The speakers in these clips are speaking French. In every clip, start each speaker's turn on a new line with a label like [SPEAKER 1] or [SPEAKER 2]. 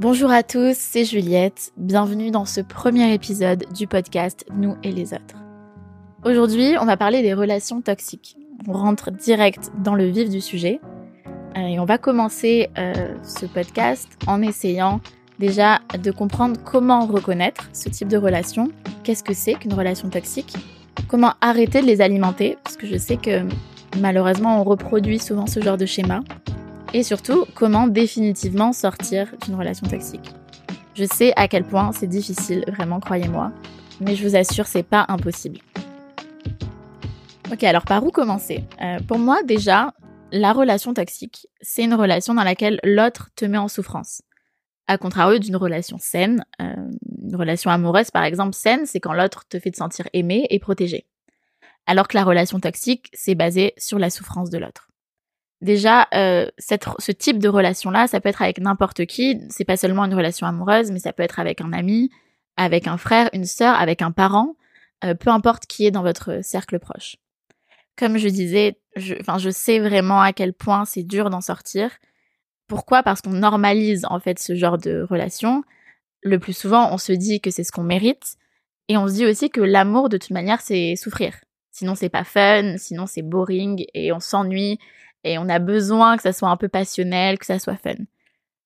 [SPEAKER 1] Bonjour à tous, c'est Juliette. Bienvenue dans ce premier épisode du podcast Nous et les autres. Aujourd'hui, on va parler des relations toxiques. On rentre direct dans le vif du sujet. Euh, et on va commencer euh, ce podcast en essayant déjà de comprendre comment reconnaître ce type de relation. Qu'est-ce que c'est qu'une relation toxique? Comment arrêter de les alimenter? Parce que je sais que malheureusement on reproduit souvent ce genre de schéma. Et surtout, comment définitivement sortir d'une relation toxique. Je sais à quel point c'est difficile, vraiment, croyez-moi, mais je vous assure, c'est pas impossible. Ok, alors par où commencer? Euh, Pour moi, déjà, la relation toxique, c'est une relation dans laquelle l'autre te met en souffrance. À contrario d'une relation saine, euh, une relation amoureuse par exemple saine, c'est quand l'autre te fait te sentir aimé et protégé. Alors que la relation toxique, c'est basé sur la souffrance de l'autre. Déjà, euh, ce type de relation-là, ça peut être avec n'importe qui. C'est pas seulement une relation amoureuse, mais ça peut être avec un ami, avec un frère, une sœur, avec un parent, euh, peu importe qui est dans votre cercle proche. Comme je disais, je, je sais vraiment à quel point c'est dur d'en sortir. Pourquoi? Parce qu'on normalise en fait ce genre de relation. Le plus souvent, on se dit que c'est ce qu'on mérite, et on se dit aussi que l'amour, de toute manière, c'est souffrir. Sinon, c'est pas fun, sinon c'est boring, et on s'ennuie, et on a besoin que ça soit un peu passionnel, que ça soit fun.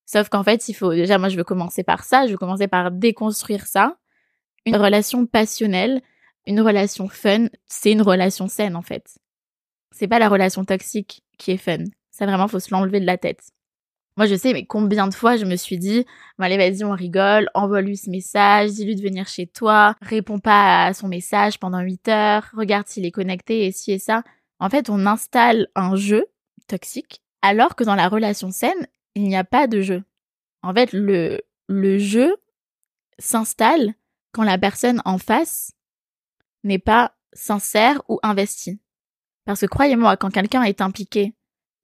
[SPEAKER 1] Sauf qu'en fait, il faut déjà, moi, je veux commencer par ça. Je veux commencer par déconstruire ça. Une relation passionnelle, une relation fun, c'est une relation saine en fait. C'est pas la relation toxique qui est fun. Ça vraiment, faut se l'enlever de la tête. Moi, je sais, mais combien de fois je me suis dit, bon, allez, vas-y, on rigole, envoie-lui ce message, dis-lui de venir chez toi, réponds pas à son message pendant 8 heures, regarde s'il est connecté et ci et ça. En fait, on installe un jeu toxique, alors que dans la relation saine, il n'y a pas de jeu. En fait, le, jeu s'installe quand la personne en face n'est pas sincère ou investie. Parce que croyez-moi, quand quelqu'un est impliqué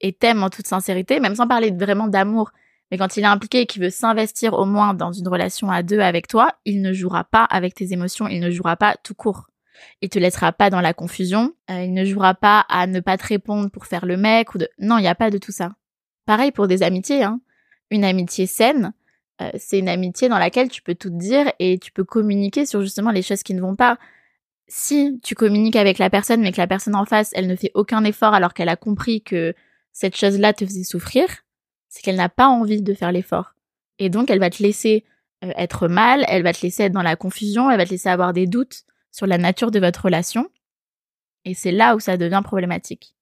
[SPEAKER 1] et t'aime en toute sincérité, même sans parler vraiment d'amour, mais quand il est impliqué et qu'il veut s'investir au moins dans une relation à deux avec toi, il ne jouera pas avec tes émotions, il ne jouera pas tout court. Il te laissera pas dans la confusion. Euh, il ne jouera pas à ne pas te répondre pour faire le mec ou de. Non, il n'y a pas de tout ça. Pareil pour des amitiés. Hein. Une amitié saine, euh, c'est une amitié dans laquelle tu peux tout dire et tu peux communiquer sur justement les choses qui ne vont pas. Si tu communiques avec la personne, mais que la personne en face, elle ne fait aucun effort alors qu'elle a compris que cette chose-là te faisait souffrir, c'est qu'elle n'a pas envie de faire l'effort. Et donc, elle va te laisser euh, être mal, elle va te laisser être dans la confusion, elle va te laisser avoir des doutes sur la nature de votre relation. Et c'est là où ça devient problématique.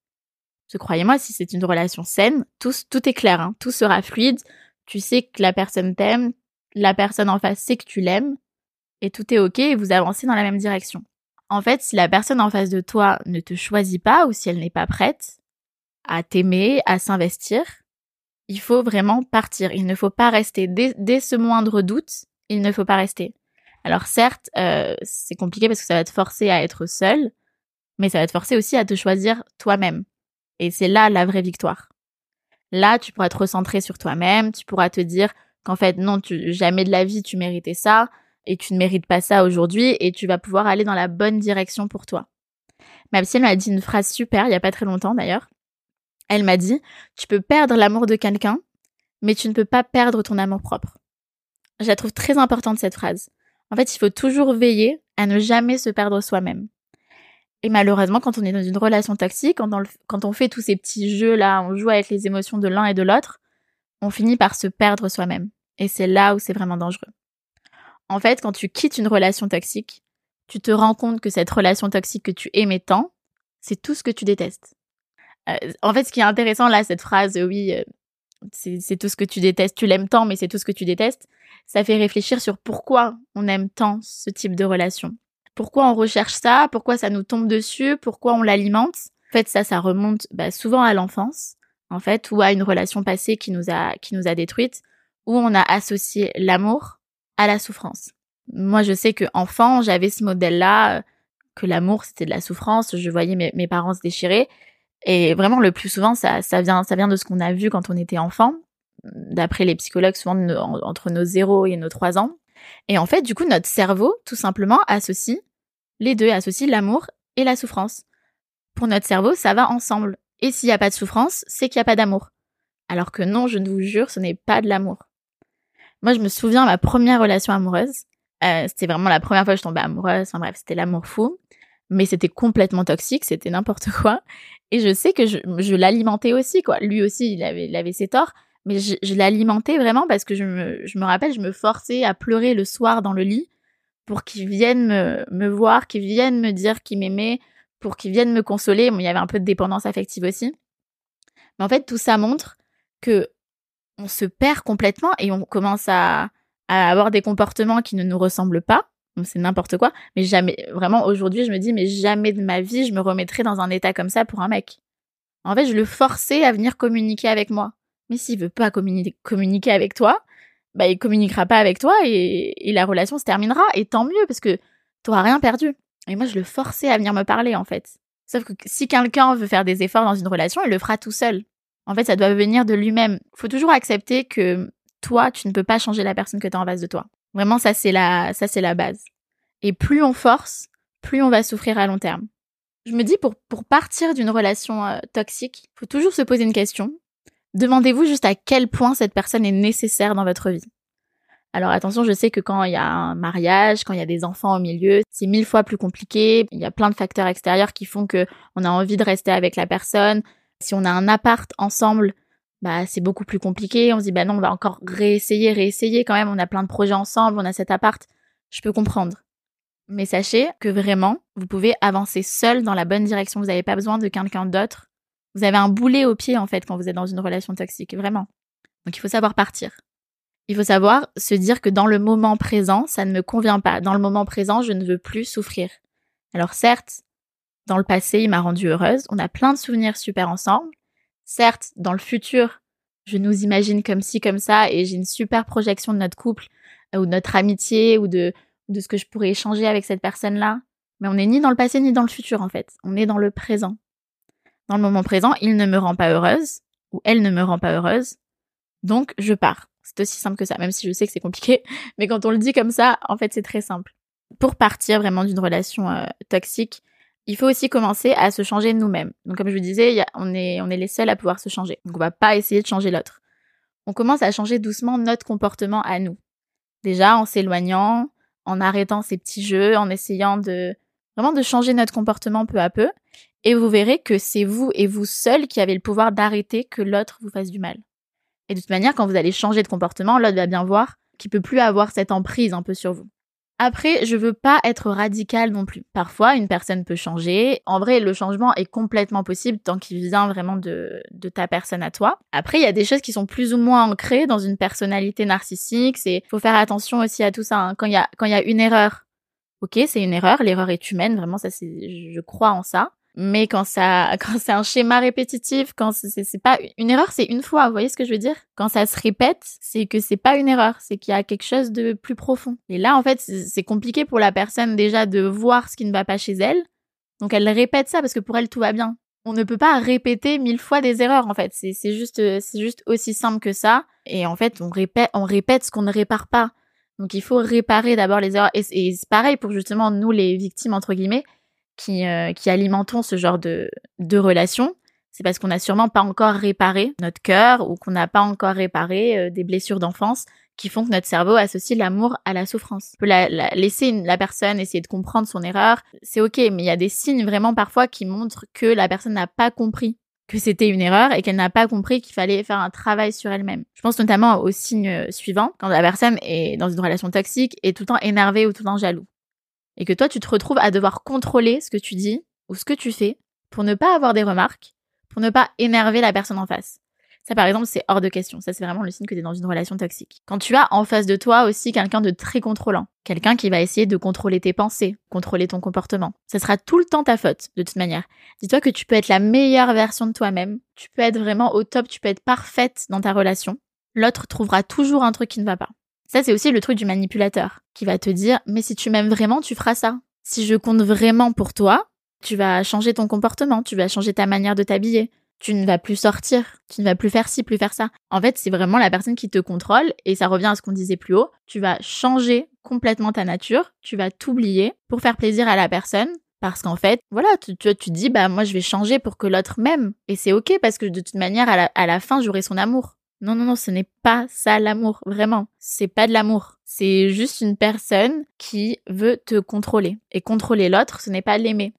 [SPEAKER 1] Je croyez-moi, si c'est une relation saine, tout, est clair, hein. tout sera fluide. Tu sais que la personne t'aime, la personne en face sait que tu l'aimes, et tout est ok et vous avancez dans la même direction. En fait, si la personne en face de toi ne te choisit pas ou si elle n'est pas prête à t'aimer, à s'investir, il faut vraiment partir. Il ne faut pas rester. Dès ce moindre doute, il ne faut pas rester. Alors certes, euh, c'est compliqué parce que ça va te forcer à être seul, mais ça va te forcer aussi à te choisir toi-même. Et c'est là la vraie victoire. Là, tu pourras te recentrer sur toi-même, tu pourras te dire qu'en fait, non, tu, jamais de la vie tu méritais ça, et tu ne mérites pas ça aujourd'hui, et tu vas pouvoir aller dans la bonne direction pour toi. Ma psy m'a dit une phrase super, il y a pas très longtemps d'ailleurs. Elle m'a dit, tu peux perdre l'amour de quelqu'un, mais tu ne peux pas perdre ton amour propre. Je la trouve très importante cette phrase. En fait, il faut toujours veiller à ne jamais se perdre soi-même. Et malheureusement, quand on est dans une relation toxique, quand on, fait tous ces petits jeux-là, on joue avec les émotions de l'un et de l'autre, on finit par se perdre soi-même. Et c'est là où c'est vraiment dangereux. En fait, quand tu quittes une relation toxique, tu te rends compte que cette relation toxique que tu aimais tant, c'est tout ce que tu détestes. Euh, en fait, ce qui est intéressant là, cette phrase, oui, euh, c'est tout ce que tu détestes, tu l'aimes tant, mais c'est tout ce que tu détestes, ça fait réfléchir sur pourquoi on aime tant ce type de relation. Pourquoi on recherche ça, pourquoi ça nous tombe dessus, pourquoi on l'alimente? En fait, ça, ça remonte bah, souvent à l'enfance, en fait, ou à une relation passée qui nous a, qui nous a détruites, où on a associé l'amour à la souffrance. Moi, je sais que enfant, j'avais ce modèle-là, euh, que l'amour, c'était de la souffrance. Je voyais mes, mes parents se déchirer. Et vraiment, le plus souvent, ça, ça, vient, ça vient de ce qu'on a vu quand on était enfant d'après les psychologues, souvent entre nos 0 et nos 3 ans. Et en fait, du coup, notre cerveau, tout simplement, associe les deux, associe l'amour et la souffrance. Pour notre cerveau, ça va ensemble. Et s'il n'y a pas de souffrance, c'est qu'il n'y a pas d'amour. Alors que non, je ne vous jure, ce n'est pas de l'amour. Moi, je me souviens ma première relation amoureuse. Euh, c'était vraiment la première fois que je tombais amoureuse. Enfin bref, c'était l'amour fou. Mais c'était complètement toxique, c'était n'importe quoi. Et je sais que je, l'alimentais aussi, quoi. Lui aussi, il avait, il avait ses torts. Mais je, l'alimentais vraiment parce que je me, je me rappelle, je me forçais à pleurer le soir dans le lit pour qu'il vienne me, me voir, qu'il vienne me dire qu'il m'aimait, pour qu'il vienne me consoler. Il y avait un peu de dépendance affective aussi. Mais en fait, tout ça montre que on se perd complètement et on commence à, à avoir des comportements qui ne nous ressemblent pas. C'est n'importe quoi. Mais jamais, vraiment, aujourd'hui, je me dis, mais jamais de ma vie, je me remettrai dans un état comme ça pour un mec. En fait, je le forçais à venir communiquer avec moi. Mais s'il veut pas communiquer avec toi, bah, il communiquera pas avec toi et, la relation se terminera. Et tant mieux, parce que tu n'auras rien perdu. Et moi, je le forçais à venir me parler, en fait. Sauf que si quelqu'un veut faire des efforts dans une relation, il le fera tout seul. En fait, ça doit venir de lui-même. Faut toujours accepter que toi, tu ne peux pas changer la personne que tu as en face de toi. Vraiment, ça, c'est la, ça, c'est la base. Et plus on force, plus on va souffrir à long terme. Je me dis, pour, pour partir d'une relation euh, toxique, faut toujours se poser une question. Demandez-vous juste à quel point cette personne est nécessaire dans votre vie. Alors attention, je sais que quand il y a un mariage, quand il y a des enfants au milieu, c'est mille fois plus compliqué. Il y a plein de facteurs extérieurs qui font que on a envie de rester avec la personne. Si on a un appart ensemble, bah c'est beaucoup plus compliqué. On se dit bah non, on va encore réessayer, réessayer quand même. On a plein de projets ensemble, on a cet appart. Je peux comprendre. Mais sachez que vraiment, vous pouvez avancer seul dans la bonne direction. Vous n'avez pas besoin de quelqu'un d'autre. Vous avez un boulet au pied en fait quand vous êtes dans une relation toxique, vraiment. Donc il faut savoir partir. Il faut savoir se dire que dans le moment présent, ça ne me convient pas. Dans le moment présent, je ne veux plus souffrir. Alors certes, dans le passé, il m'a rendue heureuse. On a plein de souvenirs super ensemble. Certes, dans le futur, je nous imagine comme ci, comme ça, et j'ai une super projection de notre couple, euh, ou de notre amitié, ou de, ce que je pourrais échanger avec cette personne-là. Mais on n'est ni dans le passé, ni dans le futur, en fait. On est dans le présent. Dans le moment présent, il ne me rend pas heureuse, ou elle ne me rend pas heureuse. Donc, je pars. C'est aussi simple que ça, même si je sais que c'est compliqué. Mais quand on le dit comme ça, en fait, c'est très simple. Pour partir vraiment d'une relation euh, toxique, il faut aussi commencer à se changer nous-mêmes. Donc, comme je vous disais, on, est, les seuls à pouvoir se changer. Donc, on va pas essayer de changer l'autre. On commence à changer doucement notre comportement à nous. Déjà, en s'éloignant, en arrêtant ces petits jeux, en essayant de vraiment de changer notre comportement peu à peu. Et vous verrez que c'est vous et vous seul qui avez le pouvoir d'arrêter que l'autre vous fasse du mal. Et de toute manière, quand vous allez changer de comportement, l'autre va bien voir qu'il peut plus avoir cette emprise un peu sur vous. Après, je veux pas être radical non plus. Parfois, une personne peut changer. En vrai, le changement est complètement possible tant qu'il vient vraiment de, de ta personne à toi. Après, il y a des choses qui sont plus ou moins ancrées dans une personnalité narcissique. C'est, faut faire attention aussi à tout ça. Hein. Quand il y a, quand il y a une erreur, ok, c'est une erreur. L'erreur est humaine. Vraiment, ça, c'est, je crois en ça. Mais quand ça, quand c'est un schéma répétitif, quand c'est pas une erreur, c'est une fois. Vous voyez ce que je veux dire? Quand ça se répète, c'est que c'est pas une erreur, c'est qu'il y a quelque chose de plus profond. Et là, en fait, c'est compliqué pour la personne déjà de voir ce qui ne va pas chez elle. Donc elle répète ça parce que pour elle tout va bien. On ne peut pas répéter mille fois des erreurs en fait. C'est juste, c'est juste aussi simple que ça. Et en fait, on répète, on répète ce qu'on ne répare pas. Donc il faut réparer d'abord les erreurs. Et, et c'est pareil pour justement nous les victimes entre guillemets qui, euh, alimentons ce genre de, de relation, c'est parce qu'on n'a sûrement pas encore réparé notre cœur ou qu'on n'a pas encore réparé euh, des blessures d'enfance qui font que notre cerveau associe l'amour à la souffrance. On peut la, laisser la personne essayer de comprendre son erreur, c'est ok, mais il y a des signes vraiment parfois qui montrent que la personne n'a pas compris que c'était une erreur et qu'elle n'a pas compris qu'il fallait faire un travail sur elle-même. Je pense notamment au signe euh, suivant, quand la personne est dans une relation toxique et tout le temps énervée ou tout le temps jaloux et que toi tu te retrouves à devoir contrôler ce que tu dis ou ce que tu fais pour ne pas avoir des remarques, pour ne pas énerver la personne en face. Ça, par exemple, c'est hors de question. Ça, c'est vraiment le signe que tu es dans une relation toxique. Quand tu as en face de toi aussi quelqu'un de très contrôlant, quelqu'un qui va essayer de contrôler tes pensées, contrôler ton comportement, ça sera tout le temps ta faute, de toute manière. Dis-toi que tu peux être la meilleure version de toi-même, tu peux être vraiment au top, tu peux être parfaite dans ta relation. L'autre trouvera toujours un truc qui ne va pas. Ça, c'est aussi le truc du manipulateur, qui va te dire, mais si tu m'aimes vraiment, tu feras ça. Si je compte vraiment pour toi, tu vas changer ton comportement, tu vas changer ta manière de t'habiller, tu ne vas plus sortir, tu ne vas plus faire ci, plus faire ça. En fait, c'est vraiment la personne qui te contrôle, et ça revient à ce qu'on disait plus haut, tu vas changer complètement ta nature, tu vas t'oublier pour faire plaisir à la personne, parce qu'en fait, voilà, tu, tu, tu, dis, bah moi je vais changer pour que l'autre m'aime, et c'est ok, parce que de toute manière, à la, à la fin, j'aurai son amour. Non, non, non, ce n'est pas ça l'amour, vraiment. C'est pas de l'amour. C'est juste une personne qui veut te contrôler. Et contrôler l'autre, ce n'est pas l'aimer.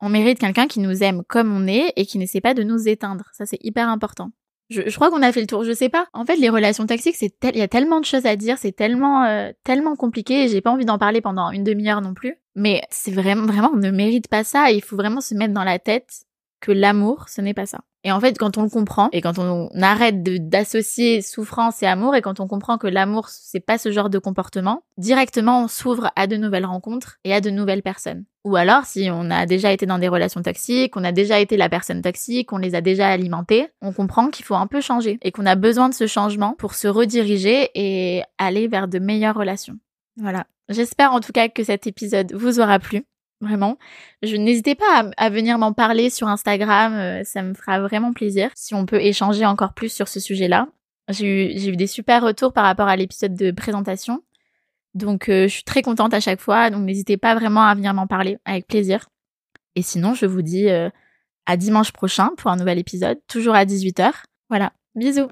[SPEAKER 1] On mérite quelqu'un qui nous aime comme on est et qui n'essaie pas de nous éteindre. Ça, c'est hyper important. Je, crois qu'on a fait le tour. Je sais pas. En fait, les relations toxiques, c'est il y a tellement de choses à dire, c'est tellement euh, tellement compliqué. Et j'ai pas envie d'en parler pendant une demi-heure non plus. Mais c'est vraiment vraiment on ne mérite pas ça. il faut vraiment se mettre dans la tête que l'amour, ce n'est pas ça. Et en fait, quand on le comprend et quand on arrête d'associer souffrance et amour et quand on comprend que l'amour, c'est pas ce genre de comportement, directement on s'ouvre à de nouvelles rencontres et à de nouvelles personnes. Ou alors, si on a déjà été dans des relations toxiques, on a déjà été la personne toxique, on les a déjà alimentées, on comprend qu'il faut un peu changer et qu'on a besoin de ce changement pour se rediriger et aller vers de meilleures relations. Voilà. J'espère en tout cas que cet épisode vous aura plu. Vraiment. Je n'hésitez pas à, venir m'en parler sur Instagram, euh, ça me fera vraiment plaisir si on peut échanger encore plus sur ce sujet-là. J'ai eu, des super retours par rapport à l'épisode de présentation. Donc euh, je suis très contente à chaque fois, donc n'hésitez pas vraiment à venir m'en parler avec plaisir. Et sinon, je vous dis euh, à dimanche prochain pour un nouvel épisode, toujours à 18h. Voilà, bisous